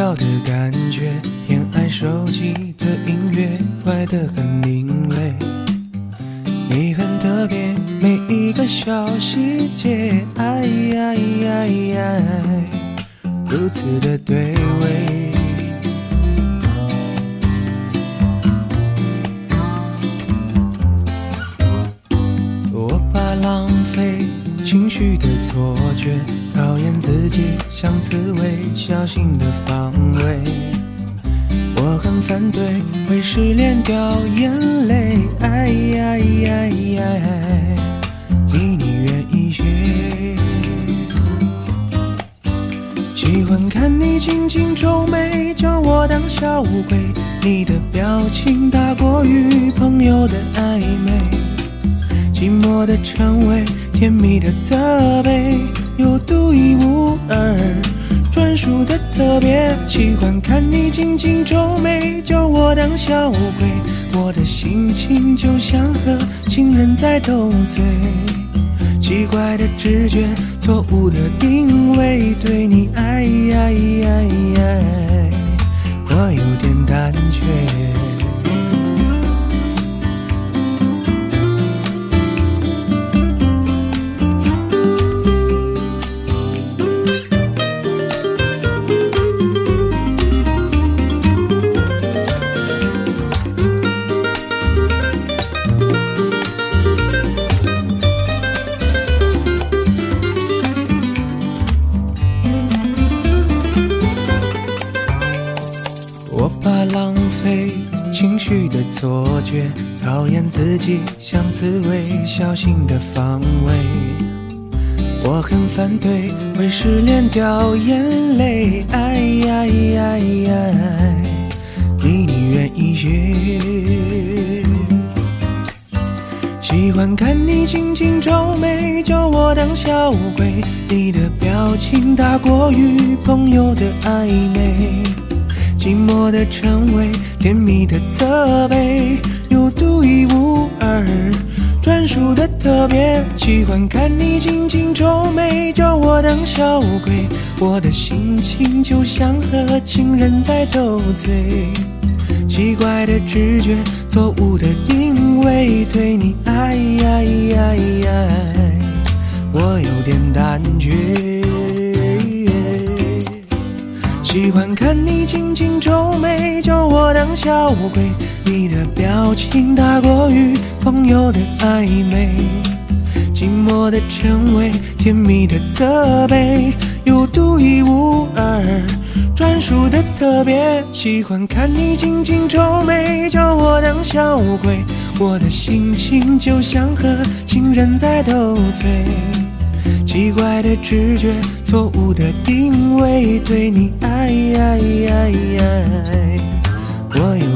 笑的感觉，偏爱手机的音乐，怪得很另类。你很特别，每一个小细节，哎呀呀呀，如此的对味。绪的错觉，讨厌自己像刺猬，小心的防卫。我很反对为失恋掉眼泪，哎呀呀呀，比你远一些。喜欢看你轻轻皱眉，叫我当小乌龟。你的表情大过于朋友的暧昧，寂寞的称谓，甜蜜的责备，有独一无二。专属的特别，喜欢看你轻轻皱眉，叫我当小鬼。我的心情就像和情人在斗嘴，奇怪的直觉，错误的定位，对你爱呀呀呀，我有点胆怯。怕浪费情绪的错觉，讨厌自己像刺猬，小心的防卫。我很反对为失恋掉眼泪，哎呀呀呀，离你远一些。喜欢看你轻轻皱眉，叫我当小鬼。你的表情大过于朋友的暧昧。寂寞的称谓，甜蜜的责备，有独一无二，专属的特别。喜欢看你轻轻皱眉，叫我当小鬼。我的心情就像和情人在斗嘴，奇怪的直觉，错误的定位，对你爱呀呀呀，我有点胆怯。喜欢看你轻轻皱眉，叫我当小鬼。你的表情大过于朋友的暧昧，寂寞的称谓，甜蜜的责备，有独一无二，专属的特别。喜欢看你轻轻皱眉，叫我当小鬼。我的心情就像和情人在斗嘴。奇怪的直觉，错误的定位，对你爱爱爱爱，我有。